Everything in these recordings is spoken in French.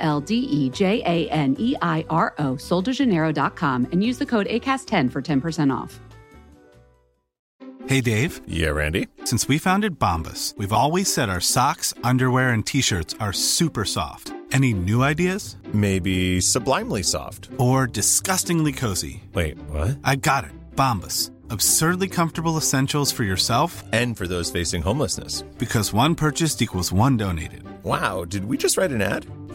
L D E J A N E I R O, soldejaneiro.com, and use the code ACAST10 for 10% off. Hey, Dave. Yeah, Randy. Since we founded Bombus, we've always said our socks, underwear, and t shirts are super soft. Any new ideas? Maybe sublimely soft. Or disgustingly cozy? Wait, what? I got it. Bombus. Absurdly comfortable essentials for yourself And for those facing homelessness. because one purchased equals one donated. Wow, did we just write an ad?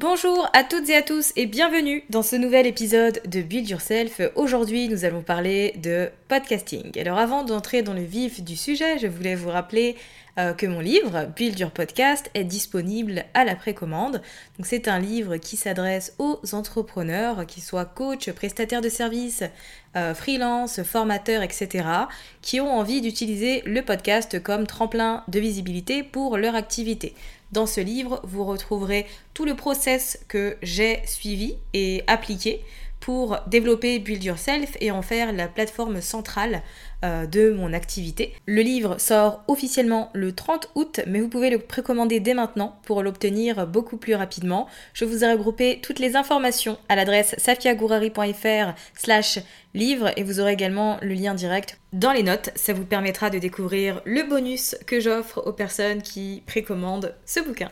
Bonjour à toutes et à tous et bienvenue dans ce nouvel épisode de Build Yourself. Aujourd'hui, nous allons parler de podcasting. Alors avant d'entrer dans le vif du sujet, je voulais vous rappeler euh, que mon livre Build Your Podcast est disponible à la précommande. Donc c'est un livre qui s'adresse aux entrepreneurs, qu'ils soient coach, prestataires de services, euh, freelance, formateurs, etc., qui ont envie d'utiliser le podcast comme tremplin de visibilité pour leur activité. Dans ce livre, vous retrouverez tout le process que j'ai suivi et appliqué pour développer Build Yourself et en faire la plateforme centrale euh, de mon activité. Le livre sort officiellement le 30 août, mais vous pouvez le précommander dès maintenant pour l'obtenir beaucoup plus rapidement. Je vous ai regroupé toutes les informations à l'adresse safiagourari.fr slash livre et vous aurez également le lien direct dans les notes. Ça vous permettra de découvrir le bonus que j'offre aux personnes qui précommandent ce bouquin.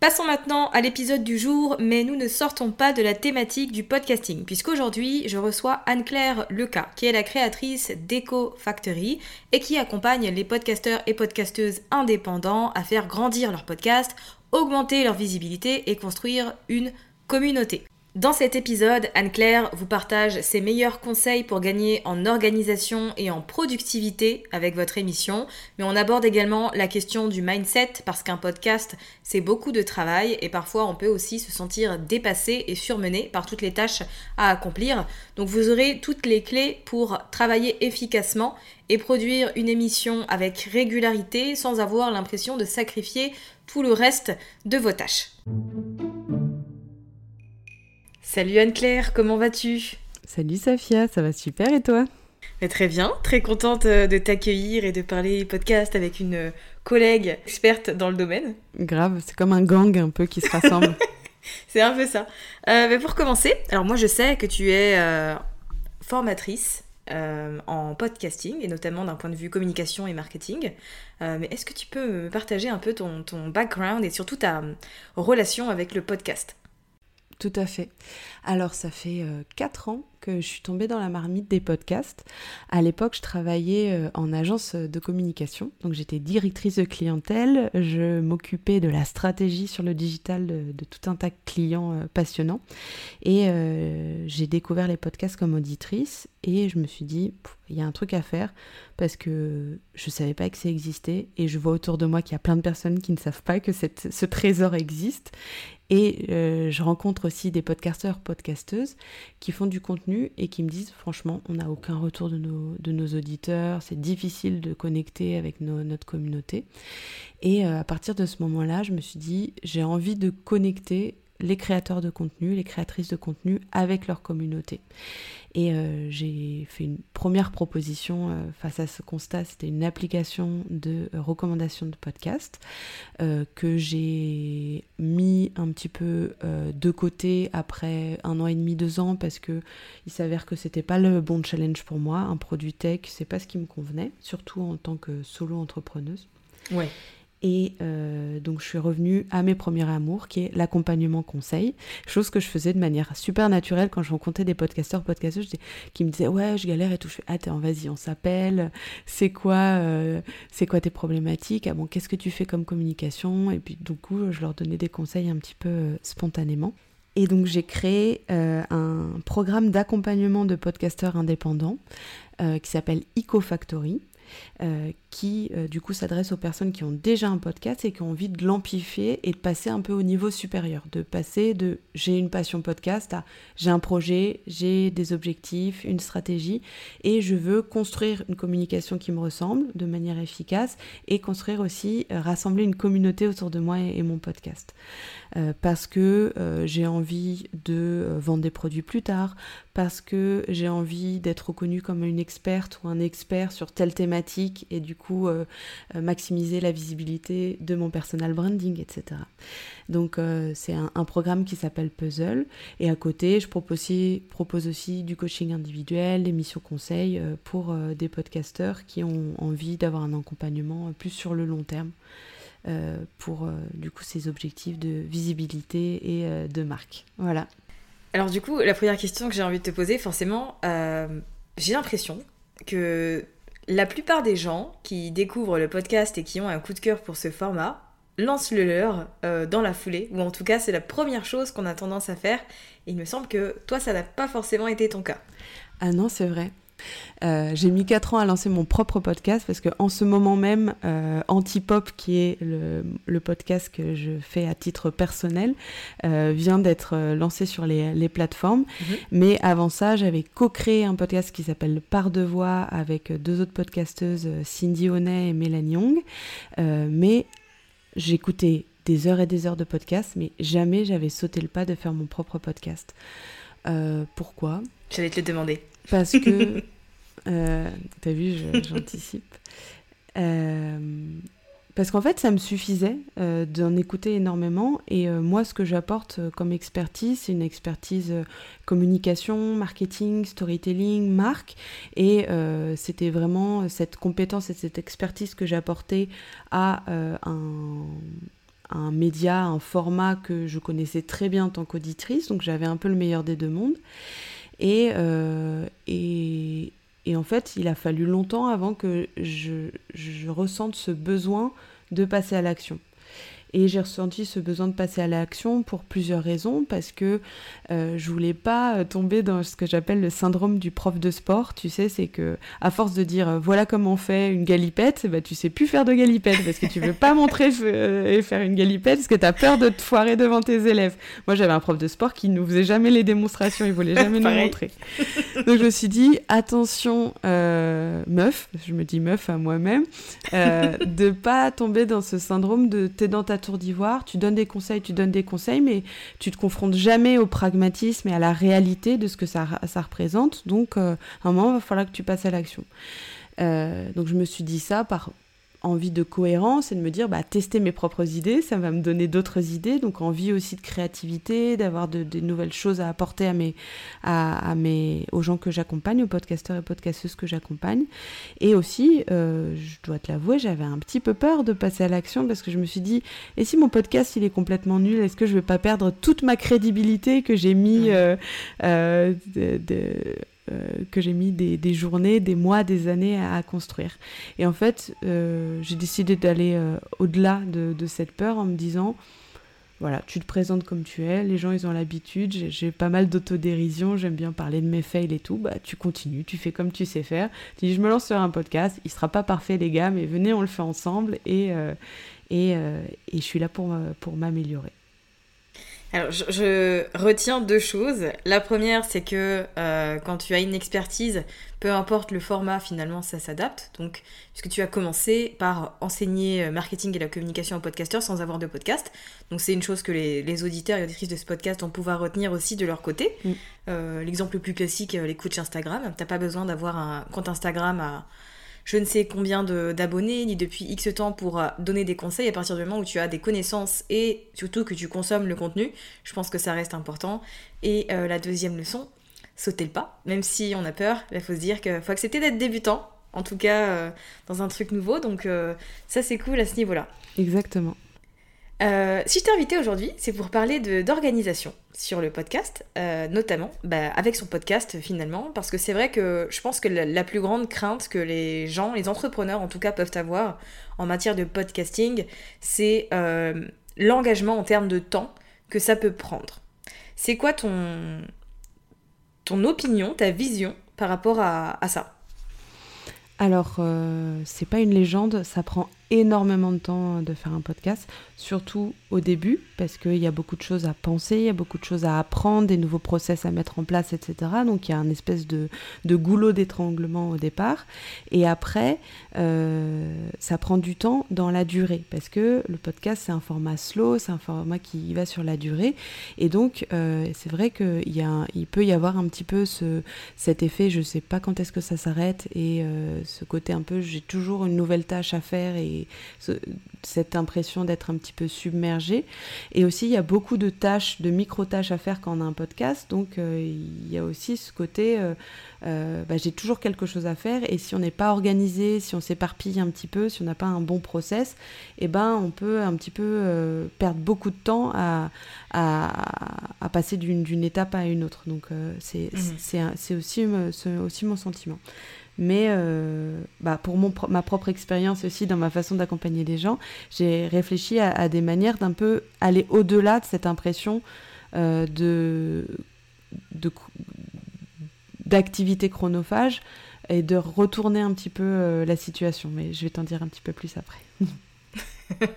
Passons maintenant à l'épisode du jour, mais nous ne sortons pas de la thématique du podcasting, puisqu'aujourd'hui je reçois Anne-Claire Leca, qui est la créatrice d'Eco Factory et qui accompagne les podcasteurs et podcasteuses indépendants à faire grandir leur podcast, augmenter leur visibilité et construire une communauté. Dans cet épisode, Anne-Claire vous partage ses meilleurs conseils pour gagner en organisation et en productivité avec votre émission, mais on aborde également la question du mindset parce qu'un podcast, c'est beaucoup de travail et parfois on peut aussi se sentir dépassé et surmené par toutes les tâches à accomplir. Donc vous aurez toutes les clés pour travailler efficacement et produire une émission avec régularité sans avoir l'impression de sacrifier tout le reste de vos tâches. Salut Anne-Claire, comment vas-tu? Salut Safia, ça va super et toi? Mais Très bien, très contente euh, de t'accueillir et de parler podcast avec une euh, collègue experte dans le domaine. Grave, c'est comme un gang un peu qui se rassemble. C'est un peu ça. Euh, mais pour commencer, alors moi je sais que tu es euh, formatrice euh, en podcasting et notamment d'un point de vue communication et marketing. Euh, mais est-ce que tu peux me partager un peu ton, ton background et surtout ta relation avec le podcast? Tout à fait. Alors ça fait 4 ans que je suis tombée dans la marmite des podcasts. À l'époque, je travaillais euh, en agence de communication, donc j'étais directrice de clientèle, je m'occupais de la stratégie sur le digital de, tout un tas de clients euh, passionnants. Et euh, j'ai découvert les podcasts comme auditrice. Et je me suis dit, il y a un truc à faire. Parce que je savais pas que ça existait. Et je vois autour de moi qu'il y a plein de personnes qui ne savent pas que ce trésor existe. Et je rencontre aussi des podcasteurs, podcasteuses qui font du contenu et qui me disent franchement, on n'a aucun retour de nos, auditeurs, c'est difficile de connecter avec notre communauté. Et euh, à partir de ce moment-là, je me suis dit, j'ai envie de connecter les créateurs de contenu, les créatrices de contenu avec leur communauté. Et euh, j'ai fait une première proposition euh, face à ce constat, c'était une application de recommandation de podcast que j'ai mis un petit peu de côté après un an et demi, deux ans, parce que il s'avère que c'était pas le bon challenge pour moi. Un produit tech, c'est pas ce qui me convenait, surtout en tant que solo entrepreneuse. Ouais. Et euh, donc je suis revenue à mes premiers amours, qui est l'accompagnement conseil, chose que je faisais de manière super naturelle quand je rencontrais des podcasteurs, podcasteuses qui me disaient ouais je galère et tout. Je fais attends vas-y on s'appelle, c'est quoi, euh, c'est quoi tes problématiques, ah bon qu'est-ce que tu fais comme communication? Et puis du coup je leur donnais des conseils un petit peu euh, spontanément. Et donc j'ai créé un programme d'accompagnement de podcasteurs indépendants qui s'appelle EcoFactory euh, qui euh, du coup s'adresse aux personnes qui ont déjà un podcast et qui ont envie de l'amplifier et de passer un peu au niveau supérieur, de passer de j'ai une passion podcast à j'ai un projet, j'ai des objectifs, une stratégie et je veux construire une communication qui me ressemble de manière efficace et construire aussi, euh, rassembler une communauté autour de moi et, mon podcast. parce que j'ai envie de vendre des produits plus tard, parce que j'ai envie d'être reconnue comme une experte ou un expert sur telle thématique et du coup euh, euh, maximiser la visibilité de mon personal branding, etc. Donc euh, c'est un, programme qui s'appelle Puzzle et à côté je propose aussi, du coaching individuel, des missions conseils pour des podcasteurs qui ont envie d'avoir un accompagnement plus sur le long terme. pour du coup ces objectifs de visibilité et de marque. Voilà. Alors du coup, la première question que j'ai envie de te poser, forcément, euh, j'ai l'impression que la plupart des gens qui découvrent le podcast et qui ont un coup de cœur pour ce format lancent le leur euh, dans la foulée, ou en tout cas c'est la première chose qu'on a tendance à faire. Il me semble que toi, ça n'a pas forcément été ton cas. Ah non, c'est vrai. Euh, j'ai mis 4 ans à lancer mon propre podcast parce que en ce moment même, euh, Antipop, qui est le, podcast que je fais à titre personnel, euh, vient d'être lancé sur les, plateformes. Mhm. Mais avant ça, j'avais co-créé un podcast qui s'appelle Par de voix avec deux autres podcasteuses, Cindy Honnet et Mélanie Young. mais j'écoutais des heures et des heures de podcast, mais jamais j'avais sauté le pas de faire mon propre podcast. pourquoi? J'allais te le demander. Parce que, euh, t'as vu, j'anticipe. Euh, parce qu'en fait, ça me suffisait euh, d'en écouter énormément. Et moi, ce que j'apporte comme expertise, c'est une expertise communication, marketing, storytelling, marque. Et c'était vraiment cette compétence et cette expertise que j'apportais à un, un média, un format que je connaissais très bien en tant qu'auditrice. Donc j'avais un peu le meilleur des deux mondes. Euh, et, et, en fait, il a fallu longtemps avant que je, je ressente ce besoin de passer à l'action. Et j'ai ressenti ce besoin de passer à l'action pour plusieurs raisons, parce que euh, je voulais pas euh, tomber dans ce que j'appelle le syndrome du prof de sport. Tu sais, c'est que à force de dire euh, voilà comment on fait une galipette, bah, tu sais plus faire de galipette parce que tu veux pas montrer et faire une galipette parce que tu as peur de te foirer devant tes élèves. Moi, j'avais un prof de sport qui nous faisait jamais les démonstrations, il voulait jamais nous montrer. Donc je me suis dit attention meuf, je me dis meuf à moi-même, de pas tomber dans ce syndrome de t'es dans ta tour d'ivoire, tu donnes des conseils, tu donnes des conseils, mais tu te confrontes jamais au pragmatisme et à la réalité de ce que ça, ça représente. Donc, euh, à un moment, il va falloir que tu passes à l'action. Euh, donc, je me suis dit ça par envie de cohérence et de me dire bah tester mes propres idées ça va me donner d'autres idées donc envie aussi de créativité d'avoir de, nouvelles choses à apporter à mes à, mes aux gens que j'accompagne aux podcasteurs et podcasteuses que j'accompagne. Et aussi euh, je dois te l'avouer j'avais un petit peu peur de passer à l'action parce que je me suis dit et si mon podcast il est complètement nul est-ce que je vais pas perdre toute ma crédibilité que j'ai mis euh, euh, de euh, que j'ai mis des, journées, des mois, des années à, construire. Et en fait, euh, j'ai décidé d'aller euh, au-delà de, cette peur en me disant, voilà, tu te présentes comme tu es, les gens ils ont l'habitude, j'ai pas mal d'autodérision, j'aime bien parler de mes fails et tout, bah tu continues, tu fais comme tu sais faire. Tu dis je me lance sur un podcast, il sera pas parfait les gars, mais venez on le fait ensemble et, et, et je suis là pour, pour m'améliorer. Alors, je, retiens deux choses. La première, c'est que euh, quand tu as une expertise, peu importe le format, finalement, ça s'adapte. Donc, puisque tu as commencé par enseigner euh, marketing et la communication aux podcasteurs sans avoir de podcast. Donc, c'est une chose que les, auditeurs et auditrices de ce podcast vont pouvoir retenir aussi de leur côté. Mm. Euh, l'exemple le plus classique, les coachs Instagram. T'as pas besoin d'avoir un compte Instagram à je ne sais combien d'abonnés, ni depuis X temps pour euh, donner des conseils à partir du moment où tu as des connaissances et surtout que tu consommes le contenu. Je pense que ça reste important. Et euh, la deuxième leçon, sauter le pas. Même si on a peur, il faut se dire qu'il faut accepter d'être débutant, en tout cas euh, dans un truc nouveau. Donc ça c'est cool à ce niveau-là. Exactement. Euh, si je t'ai invité aujourd'hui, c'est pour parler d'organisation sur le podcast, euh, notamment bah, avec son podcast finalement, parce que c'est vrai que je pense que la, plus grande crainte que les gens, les entrepreneurs en tout cas, peuvent avoir en matière de podcasting, c'est euh, l'engagement en termes de temps que ça peut prendre. C'est quoi ton, ton opinion, ta vision par rapport à, à ça? Alors, c'est pas une légende, ça prend énormément de temps de faire un podcast, surtout au début, parce qu'il y a beaucoup de choses à penser, il y a beaucoup de choses à apprendre, des nouveaux process à mettre en place, etc. Donc il y a un espèce de, de goulot d'étranglement au départ. Et après, euh, ça prend du temps dans la durée, parce que le podcast, c'est un format slow, c'est un format qui va sur la durée. Et donc, euh, c'est vrai qu'il il peut y avoir un petit peu ce, cet effet, je sais pas quand est-ce que ça s'arrête, et euh, ce côté un peu, j'ai toujours une nouvelle tâche à faire, et cette impression d'être un petit peu submergé. Et aussi, il y a beaucoup de tâches, de micro-tâches à faire quand on a un podcast. Donc, euh, il y a aussi ce côté, euh, euh, bah, j'ai toujours quelque chose à faire. Et si on n'est pas organisé, si on s'éparpille un petit peu, si on n'a pas un bon process, eh ben, on peut un petit peu perdre beaucoup de temps à, à, passer d'une étape à une autre. Donc, c'est mmh. aussi, aussi mon sentiment. Mais euh, bah pour mon, ma propre expérience aussi dans ma façon d'accompagner les gens, j'ai réfléchi à, des manières d'un peu aller au-delà de cette impression euh, de, d'activité chronophage et de retourner un petit peu euh, la situation. Mais je vais t'en dire un petit peu plus après.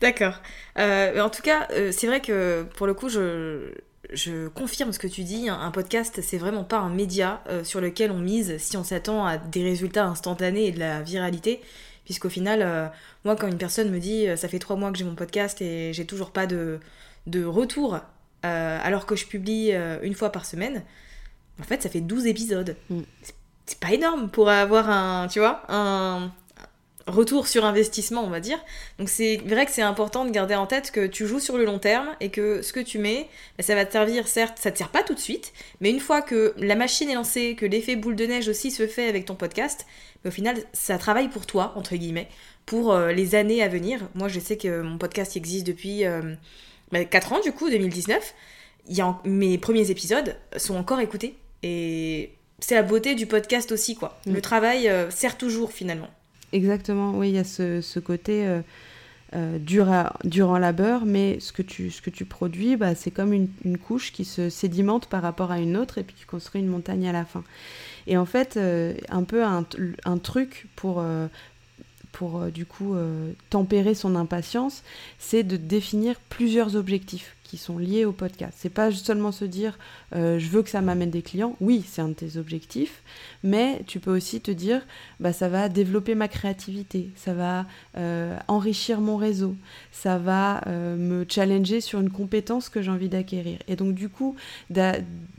D'accord. en tout cas, c'est vrai que pour le coup, je, je confirme ce que tu dis, un podcast c'est vraiment pas un média euh, sur lequel on mise si on s'attend à des résultats instantanés et de la viralité, puisqu'au final, euh, moi quand une personne me dit euh, ça fait trois mois que j'ai mon podcast et j'ai toujours pas de, de retour alors que je publie une fois par semaine, en fait ça fait 12 épisodes. Mm. C'est pas énorme pour avoir un, tu vois, un, retour sur investissement, on va dire. Donc c'est vrai que c'est important de garder en tête que tu joues sur le long terme et que ce que tu mets, bah, ça va te servir, certes, ça te sert pas tout de suite, mais une fois que la machine est lancée, que l'effet boule de neige aussi se fait avec ton podcast, bah, au final, ça travaille pour toi, entre guillemets, pour euh, les années à venir. Moi, je sais que mon podcast existe depuis 4 euh, bah, ans, du coup, 2019. Il y a mes premiers épisodes sont encore écoutés. Et c'est la beauté du podcast aussi, quoi. Mm. Le travail euh, sert toujours, finalement. Exactement, oui, il y a ce, côté euh, euh, dur, en labeur, mais ce que tu, ce que tu produis, bah, c'est comme une, couche qui se sédimente par rapport à une autre et puis qui construit une montagne à la fin. Et en fait, euh, un peu un, truc pour, pour du coup tempérer son impatience, c'est de définir plusieurs objectifs qui sont liés au podcast. C'est pas seulement se dire euh, je veux que ça m'amène des clients. Oui, c'est un de tes objectifs, mais tu peux aussi te dire bah ça va développer ma créativité, ça va euh, enrichir mon réseau, ça va euh, me challenger sur une compétence que j'ai envie d'acquérir. Et donc du coup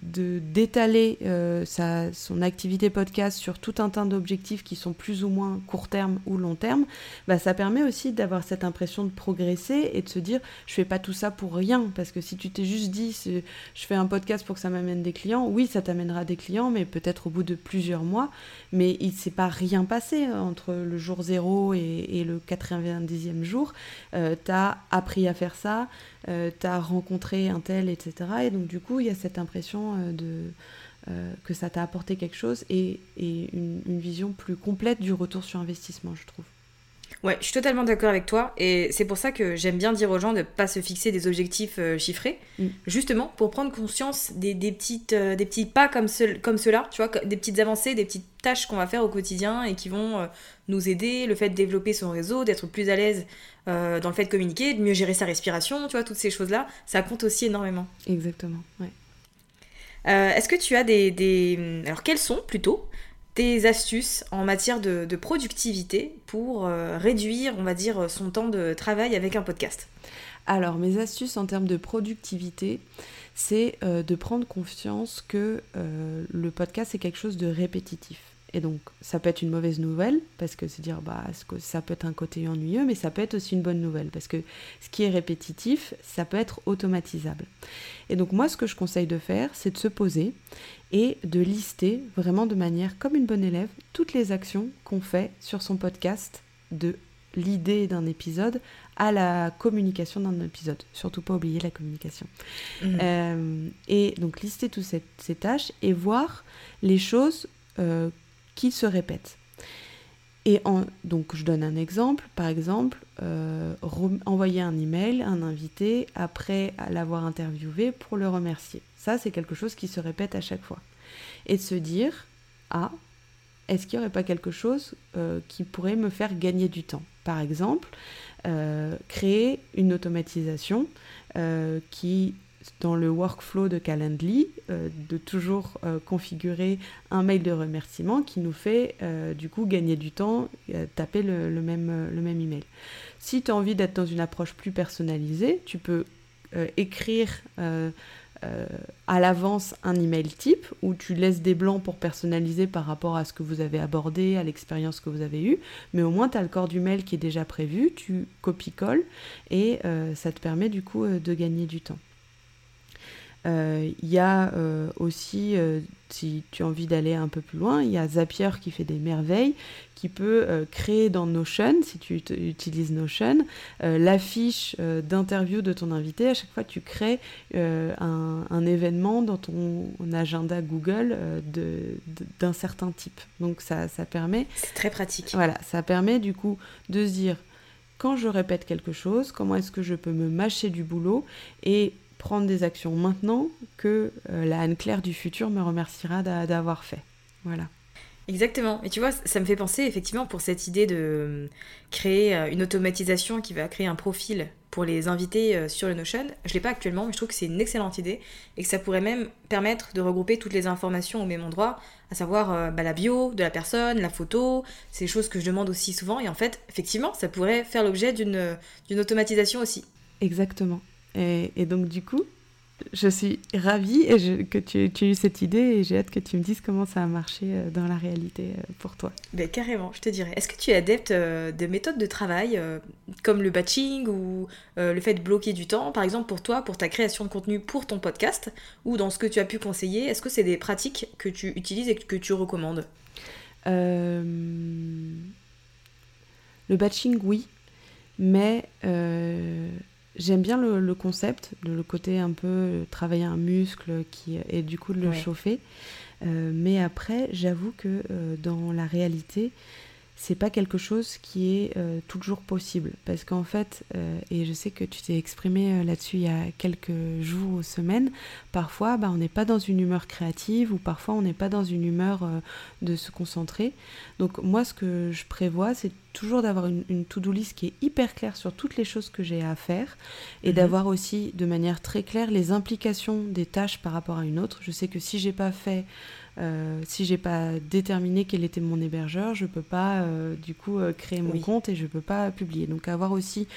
d'étaler sa son activité podcast sur tout un tas d'objectifs qui sont plus ou moins court terme ou long terme, bah ça permet aussi d'avoir cette impression de progresser et de se dire je fais pas tout ça pour rien parce que si tu t'es juste dit, je fais un podcast pour que ça m'amène des clients, oui, ça t'amènera des clients, mais peut-être au bout de plusieurs mois. Mais il ne s'est pas rien passé hein, entre le jour zéro et, le 90e jour. Euh, tu as appris à faire ça, euh, tu as rencontré un tel, etc. Et donc, du coup, il y a cette impression euh, de, que ça t'a apporté quelque chose et, une vision plus complète du retour sur investissement, je trouve. Ouais, je suis totalement d'accord avec toi. Et c'est pour ça que j'aime bien dire aux gens de ne pas se fixer des objectifs euh, chiffrés. Mm. Justement, pour prendre conscience des, des petites, euh, des petits pas comme, ce, comme ceux-là, tu vois, des petites avancées, des petites tâches qu'on va faire au quotidien et qui vont euh, nous aider. Le fait de développer son réseau, d'être plus à l'aise dans le fait de communiquer, de mieux gérer sa respiration, tu vois, toutes ces choses-là, ça compte aussi énormément. Exactement, ouais. Est-ce que tu as des, des... Alors, quels sont plutôt astuces en matière de, productivité pour euh, réduire, on va dire, son temps de travail avec un podcast Alors, mes astuces en termes de productivité, c'est euh, de prendre conscience que euh, le podcast, c'est quelque chose de répétitif. Et donc, ça peut être une mauvaise nouvelle, parce que c'est dire, bah, ça peut être un côté ennuyeux, mais ça peut être aussi une bonne nouvelle, parce que ce qui est répétitif, ça peut être automatisable. Et donc, moi, ce que je conseille de faire, c'est de se poser et de lister vraiment de manière comme une bonne élève toutes les actions qu'on fait sur son podcast de l'idée d'un épisode à la communication d'un épisode. Surtout pas oublier la communication. Mmh. Euh, et donc lister toutes ces, tâches et voir les choses euh, qui se répètent. Et en, donc je donne un exemple, par exemple, euh, envoyer un email à un invité après l'avoir interviewé pour le remercier. Ça, c'est quelque chose qui se répète à chaque fois. Et de se dire, ah, est-ce qu'il n'y aurait pas quelque chose euh, qui pourrait me faire gagner du temps? Par exemple, euh, créer une automatisation qui dans le workflow de Calendly euh, de toujours euh, configurer un mail de remerciement qui nous fait euh, du coup gagner du temps, taper le, même, le même email. Si tu as envie d'être dans une approche plus personnalisée, tu peux écrire à l'avance un email type où tu laisses des blancs pour personnaliser par rapport à ce que vous avez abordé, à l'expérience que vous avez eue, mais au moins tu as le corps du mail qui est déjà prévu, tu copies-colles et ça te permet du coup de gagner du temps. Euh, il y a euh, aussi, euh, si tu as envie d'aller un peu plus loin, il y a Zapier qui fait des merveilles, qui peut créer dans Notion, si tu utilises Notion, l'affiche d'interview de ton invité. À chaque fois, tu crées un, événement dans ton agenda Google d'un certain type. Donc ça, ça permet... C'est très pratique. Voilà, ça permet du coup de se dire, quand je répète quelque chose, comment est-ce que je peux me mâcher du boulot et prendre des actions maintenant que euh, la Anne-Claire du futur me remerciera d'avoir fait. Voilà. Exactement. Et tu vois, ça me fait penser effectivement pour cette idée de euh, créer euh, une automatisation qui va créer un profil pour les invités sur le Notion. Je ne l'ai pas actuellement, mais je trouve que c'est une excellente idée et que ça pourrait même permettre de regrouper toutes les informations au même endroit, à savoir bah, la bio de la personne, la photo, c'est des choses que je demande aussi souvent. Et en fait, effectivement, ça pourrait faire l'objet d'une automatisation aussi. Exactement. Et, donc, du coup, je suis ravie et que tu, aies eu cette idée et j'ai hâte que tu me dises comment ça a marché euh, dans la réalité euh, pour toi. Ben, carrément, je te dirais. Est-ce que tu es adepte euh, de méthodes de travail comme le batching ou le fait de bloquer du temps, par exemple pour toi, pour ta création de contenu pour ton podcast ou dans ce que tu as pu conseiller? Est-ce que c'est des pratiques que tu utilises et que tu recommandes? Le batching, oui, mais J'aime bien le, concept, le, côté un peu travailler un muscle qui, et du coup de le chauffer. Euh, mais après, j'avoue que euh, dans la réalité, c'est pas quelque chose qui est euh, toujours possible. Parce qu'en fait, euh, et je sais que tu t'es exprimé euh, là-dessus il y a quelques jours ou semaines, parfois bah, on n'est pas dans une humeur créative ou parfois on n'est pas dans une humeur de se concentrer. Donc moi, ce que je prévois, c'est toujours d'avoir une, to-do list qui est hyper claire sur toutes les choses que j'ai à faire et mhm. d'avoir aussi de manière très claire les implications des tâches par rapport à une autre. Je sais que si j'ai pas fait euh, si j'ai pas déterminé quel était mon hébergeur, je peux pas euh, du coup euh, créer mon compte et je peux pas publier. Donc avoir aussi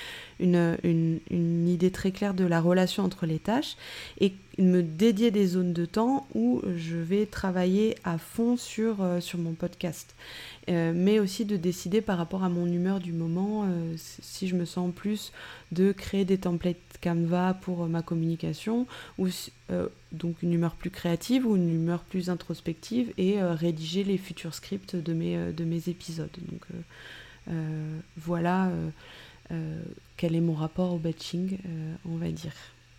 une, une, une, idée très claire de la relation entre les tâches et me dédier des zones de temps où je vais travailler à fond sur, sur mon podcast. mais aussi de décider par rapport à mon humeur du moment si je me sens plus de créer des templates Canva pour ma communication ou donc une humeur plus créative ou une humeur plus introspective et euh, rédiger les futurs scripts de mes, euh, de mes épisodes. Donc euh, voilà quel est mon rapport au batching, on va dire.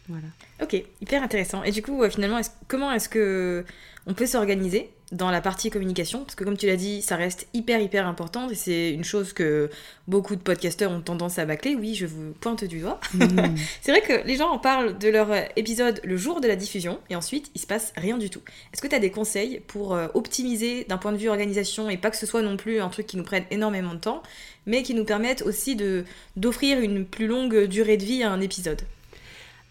Voilà. Ok, hyper intéressant. Et du coup, finalement, comment est-ce que on peut s'organiser dans la partie communication, parce que comme tu l'as dit, ça reste hyper hyper important et c'est une chose que beaucoup de podcasteurs ont tendance à bâcler. Oui, je vous pointe du doigt. Mm. c'est vrai que les gens en parlent de leur épisode le jour de la diffusion et ensuite il se passe rien du tout. Est-ce que tu as des conseils pour euh, optimiser d'un point de vue organisation et pas que ce soit non plus un truc qui nous prenne énormément de temps, mais qui nous permette aussi de d'offrir une plus longue durée de vie à un épisode?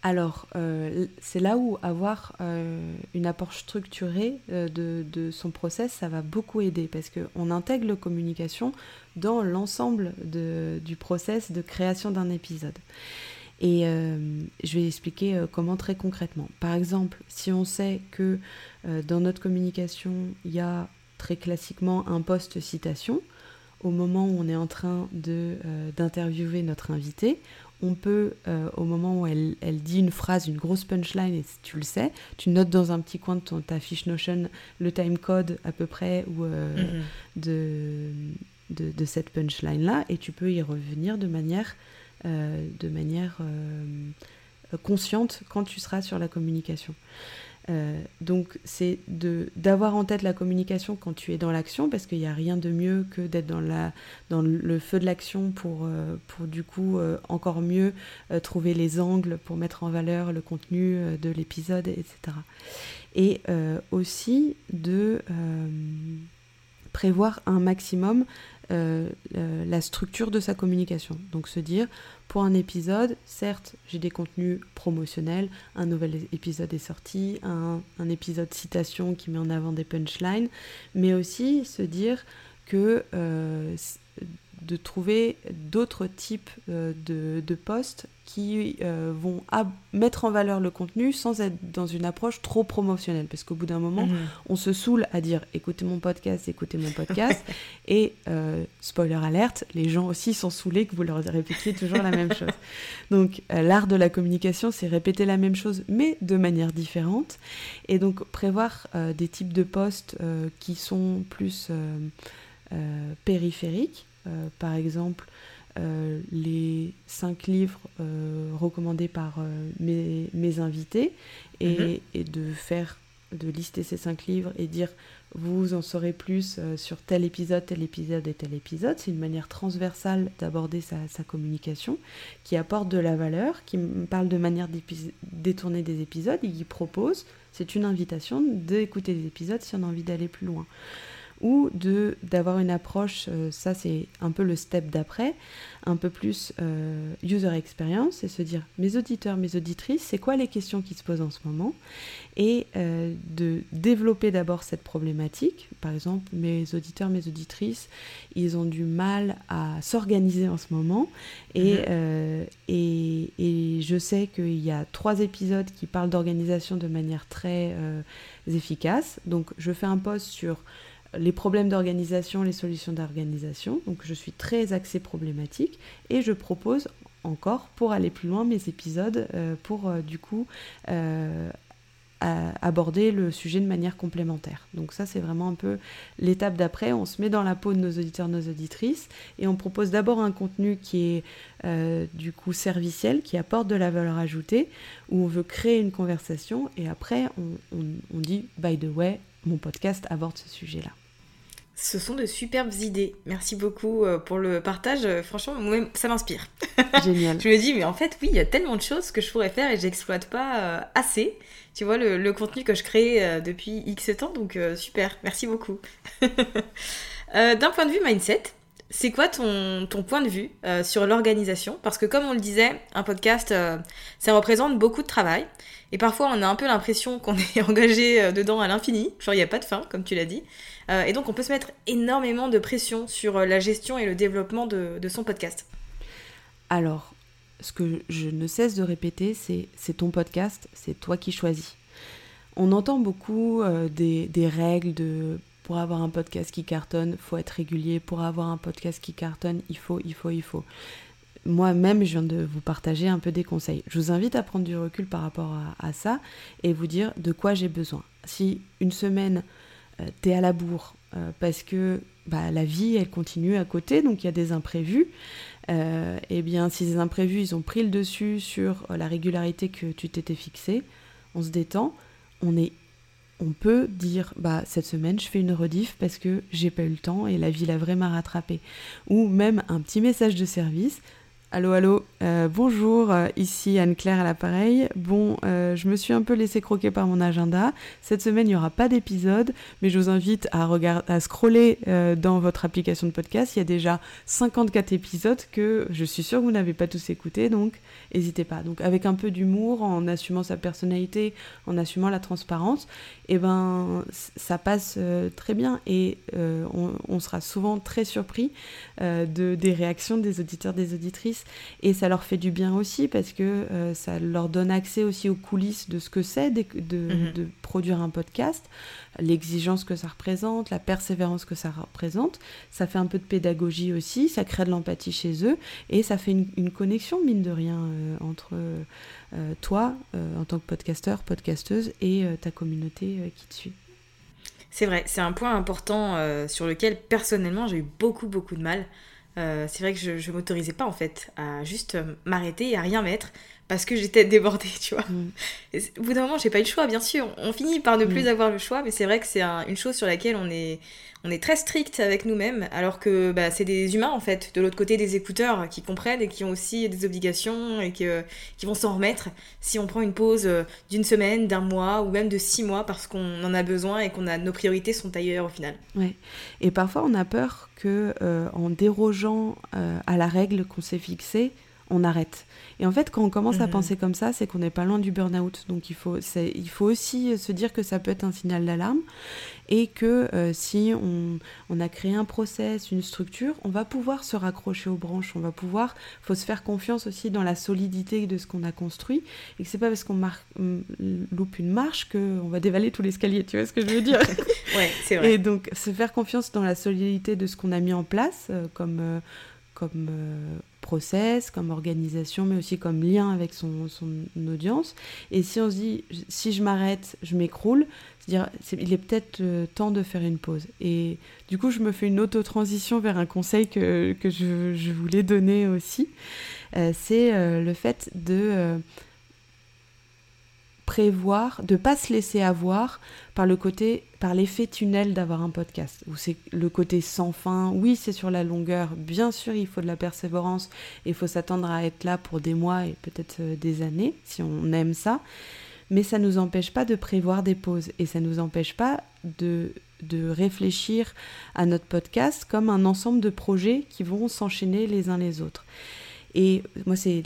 Alors, euh, c'est là où avoir euh, une approche structurée euh, de, son process, ça va beaucoup aider parce qu'on intègre la communication dans l'ensemble du process de création d'un épisode. Et je vais expliquer comment très concrètement. Par exemple, si on sait que dans notre communication, il y a très classiquement un post citation, au moment où on est en train d'interviewer notre invité, on peut, euh, au moment où elle, dit une phrase, une grosse punchline, et tu le sais, tu notes dans un petit coin de ton, ta fiche Notion le time code à peu près ou, euh, mhm. de, de, cette punchline-là, et tu peux y revenir de manière, euh, de manière consciente quand tu seras sur la communication. Euh, donc c'est d'avoir en tête la communication quand tu es dans l'action parce qu'il n'y a rien de mieux que d'être dans, la, dans le feu de l'action pour, euh, pour du coup euh, encore mieux trouver les angles pour mettre en valeur le contenu de l'épisode, etc. Et aussi de prévoir un maximum la structure de sa communication. Donc se dire, pour un épisode, certes, j'ai des contenus promotionnels, un nouvel épisode est sorti, un, épisode citation qui met en avant des punchlines, mais aussi se dire que euh, de trouver d'autres types euh, de, de, posts qui euh, vont mettre en valeur le contenu sans être dans une approche trop promotionnelle. Parce qu'au bout d'un moment, mhm. on se saoule à dire écoutez mon podcast, écoutez mon podcast. et euh, spoiler alerte, les gens aussi sont saoulés que vous leur répétiez toujours la même chose. Donc l'art de la communication, c'est répéter la même chose, mais de manière différente. Et donc prévoir des types de posts qui sont plus périphériques par exemple, euh, les cinq livres euh, recommandés par mes, mes, invités et, mhm. de faire de lister ces cinq livres et dire vous en saurez plus sur tel épisode, tel épisode et tel épisode. C'est une manière transversale d'aborder sa, sa, communication qui apporte de la valeur, qui parle de manière détourner des épisodes et qui propose, c'est une invitation d'écouter des épisodes si on a envie d'aller plus loin ou de d'avoir une approche, euh, ça c'est un peu le step d'après, un peu plus euh, user experience, et se dire mes auditeurs, mes auditrices, c'est quoi les questions qui se posent en ce moment, et euh, de développer d'abord cette problématique. Par exemple, mes auditeurs, mes auditrices, ils ont du mal à s'organiser en ce moment, et, mhm. et, et, je sais qu'il y a trois épisodes qui parlent d'organisation de manière très efficace, donc je fais un post sur les problèmes d'organisation, les solutions d'organisation. Donc je suis très axée problématique et je propose encore pour aller plus loin mes épisodes euh, pour euh, du coup euh, aborder le sujet de manière complémentaire. Donc ça c'est vraiment un peu l'étape d'après, on se met dans la peau de nos auditeurs, nos auditrices et on propose d'abord un contenu qui est du coup serviciel, qui apporte de la valeur ajoutée, où on veut créer une conversation et après on, on dit by the way, mon podcast aborde ce sujet-là. Ce sont de superbes idées. Merci beaucoup euh, pour le partage. Euh, franchement, moi, ça m'inspire. Génial. je me dis, mais en fait, oui, il y a tellement de choses que je pourrais faire et j'exploite pas euh, assez. Tu vois, le, contenu que je crée depuis X temps, donc super. Merci beaucoup. D'un point de vue mindset, c'est quoi ton, ton, point de vue sur l'organisation? Parce que comme on le disait, un podcast, ça représente beaucoup de travail. Et parfois, on a un peu l'impression qu'on est engagé dedans à l'infini. Genre, il n'y a pas de fin, comme tu l'as dit. Euh, et donc on peut se mettre énormément de pression sur euh, la gestion et le développement de, son podcast. Alors, ce que je ne cesse de répéter, c'est c'est ton podcast, c'est toi qui choisis. On entend beaucoup euh, des, règles de pour avoir un podcast qui cartonne, faut être régulier. Pour avoir un podcast qui cartonne, il faut, il faut, il faut. Moi-même, je viens de vous partager un peu des conseils. Je vous invite à prendre du recul par rapport à ça et vous dire de quoi j'ai besoin. Si une semaine, euh, t'es à la bourre, parce que bah, la vie, elle continue à côté, donc il y a des imprévus. et eh bien, si ces imprévus, ils ont pris le dessus sur la régularité que tu t'étais fixée, on se détend, on est on peut dire bah cette semaine je fais une rediff parce que j'ai pas eu le temps et la vie l'a vraiment rattrapé. Ou même un petit message de service Allô, allô, euh, bonjour, euh, ici Anne-Claire à l'appareil. Bon, euh, je me suis un peu laissé croquer par mon agenda. Cette semaine, il n'y aura pas d'épisode, mais je vous invite à, regarder, à scroller dans votre application de podcast. Il y a déjà 54 épisodes que je suis sûre que vous n'avez pas tous écoutés, donc n'hésitez pas. Donc avec un peu d'humour, en assumant sa personnalité, en assumant la transparence, eh ben ça passe très bien et on, on, sera souvent très surpris de, des réactions des auditeurs, des auditrices et ça leur fait du bien aussi parce que euh, ça leur donne accès aussi aux coulisses de ce que c'est de, mhm. de, produire un podcast, l'exigence que ça représente, la persévérance que ça représente. Ça fait un peu de pédagogie aussi, ça crée de l'empathie chez eux et ça fait une, connexion, mine de rien, euh, entre euh, toi en tant que podcasteur, podcasteuse et ta communauté qui te suit. C'est vrai, c'est un point important sur lequel personnellement j'ai eu beaucoup beaucoup de mal. Euh, c'est vrai que je, je m'autorisais pas en fait à juste euh, m'arrêter et à rien mettre parce que j'étais débordée, tu vois. Mm. au bout d'un moment, j'ai pas eu le choix, bien sûr. On finit par ne plus mm. avoir le choix, mais c'est vrai que c'est une chose sur laquelle on est, on est très strict avec nous-mêmes, alors que bah, c'est des humains en fait, de l'autre côté des écouteurs qui comprennent et qui ont aussi des obligations et qui vont s'en remettre si on prend une pause euh, d'une semaine, d'un mois ou même de six mois parce qu'on en a besoin et qu'on a nos priorités sont ailleurs au final. Ouais. Et parfois on a peur que euh, en dérogeant euh, à la règle qu'on s'est fixée, on arrête. Et en fait, quand on commence à mhm. penser comme ça, c'est qu'on n'est pas loin du burn-out. Donc il faut, il faut aussi se dire que ça peut être un signal d'alarme et que euh, si on, on, a créé un process, une structure, on va pouvoir se raccrocher aux branches, on va pouvoir, faut se faire confiance aussi dans la solidité de ce qu'on a construit et que c'est pas parce qu'on loupe une marche qu'on va dévaler tout l'escalier, tu vois ce que je veux dire? Ouais, c'est vrai. Et donc se faire confiance dans la solidité de ce qu'on a mis en place euh, comme... Euh, comme process, comme organisation, mais aussi comme lien avec son, audience. Et si on se dit, si je m'arrête, je m'écroule, c'est-à-dire, il est peut-être euh, temps de faire une pause. Et du coup, je me fais une auto-transition vers un conseil que, je, voulais donner aussi. Euh, c'est euh, le fait de prévoir, de pas se laisser avoir par le côté, par l'effet tunnel d'avoir un podcast, où c'est le côté sans fin. Oui, c'est sur la longueur. Bien sûr, il faut de la persévérance. Il faut s'attendre à être là pour des mois et peut-être euh, des années, si on aime ça. Mais ça ne nous empêche pas de prévoir des pauses et ça ne nous empêche pas de, de réfléchir à notre podcast comme un ensemble de projets qui vont s'enchaîner les uns les autres. Et moi, c'est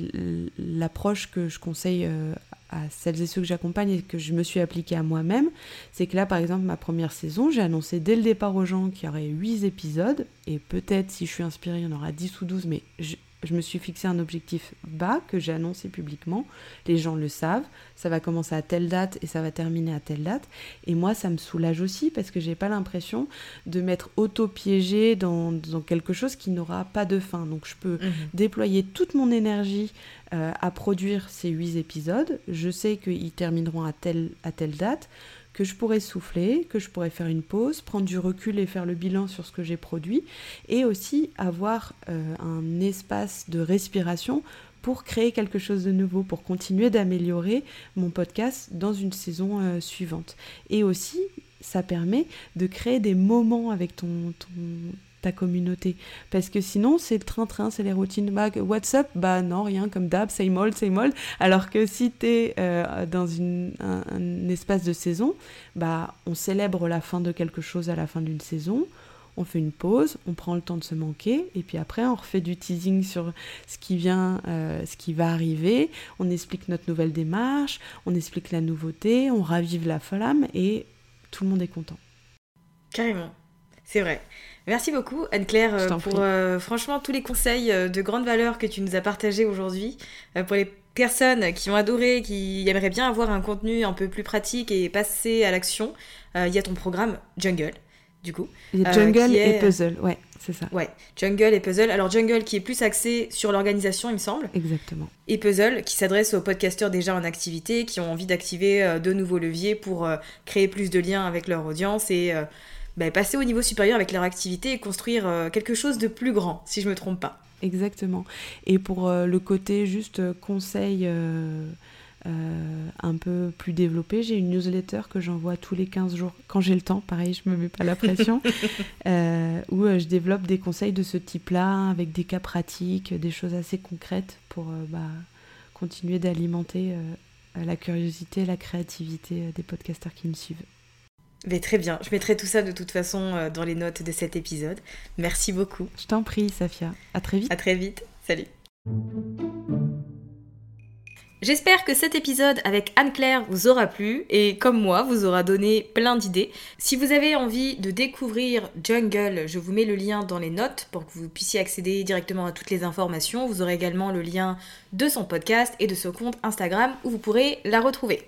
l'approche que je conseille euh, à celles et ceux que j'accompagne et que je me suis appliquée à moi-même, c'est que là, par exemple, ma première saison, j'ai annoncé dès le départ aux gens qu'il y aurait 8 épisodes, et peut-être, si je suis inspirée, il y en aura 10 ou 12, mais je, me suis fixé un objectif bas que j'ai annoncé publiquement. Les gens le savent. Ça va commencer à telle date et ça va terminer à telle date. Et moi, ça me soulage aussi parce que j'ai pas l'impression de m'être auto-piégée dans, dans, quelque chose qui n'aura pas de fin. Donc, je peux mhm. déployer toute mon énergie euh, à produire ces huit épisodes. Je sais qu'ils termineront à telle, à telle date que je pourrais souffler, que je pourrais faire une pause, prendre du recul et faire le bilan sur ce que j'ai produit, et aussi avoir euh, un espace de respiration pour créer quelque chose de nouveau, pour continuer d'améliorer mon podcast dans une saison euh, suivante. Et aussi, ça permet de créer des moments avec ton, ton, ta communauté. Parce que sinon, c'est le train-train, c'est les routines. Bah, what's up? Bah non, rien, comme d'hab, c'est molle, c'est molle. Alors que si tu es euh, dans un, espace de saison, bah on célèbre la fin de quelque chose à la fin d'une saison. On fait une pause, on prend le temps de se manquer, et puis après on refait du teasing sur ce qui vient, euh, ce qui va arriver. On explique notre nouvelle démarche, on explique la nouveauté, on ravive la flamme, et tout le monde est content. Carrément, c'est vrai. Merci beaucoup Anne-Claire euh, pour euh, franchement tous les conseils euh, de grande valeur que tu nous as partagés aujourd'hui. pour les personnes qui ont adoré, qui aimeraient bien avoir un contenu un peu plus pratique et passer à l'action, il y a ton programme Jungle, du coup. Jungle et Puzzle, ouais, c'est ça. Ouais, Jungle et Puzzle. Alors Jungle qui est plus axé sur l'organisation, il me semble. Exactement. Et Puzzle qui s'adresse aux podcasteurs déjà en activité, qui ont envie d'activer de nouveaux leviers pour créer plus de liens avec leur audience et bah, passer au niveau supérieur avec leur activité et construire euh, quelque chose de plus grand, si je me trompe pas. Exactement. Et pour euh, le côté juste conseil un peu plus développé, j'ai une newsletter que j'envoie tous les 15 jours, quand j'ai le temps, pareil, je me mets pas la pression, où je développe des conseils de ce type-là, avec des cas pratiques, des choses assez concrètes pour bah, continuer d'alimenter la curiosité, la créativité des podcasteurs qui me suivent. Mais très bien, je mettrai tout ça de toute façon euh, dans les notes de cet épisode. Merci beaucoup. Je t'en prie, Safia. À très vite. À très vite. Salut. J'espère que cet épisode avec Anne-Claire vous aura plu et comme moi vous aura donné plein d'idées. Si vous avez envie de découvrir Jungle, je vous mets le lien dans les notes pour que vous puissiez accéder directement à toutes les informations. Vous aurez également le lien de son podcast et de son compte Instagram où vous pourrez la retrouver.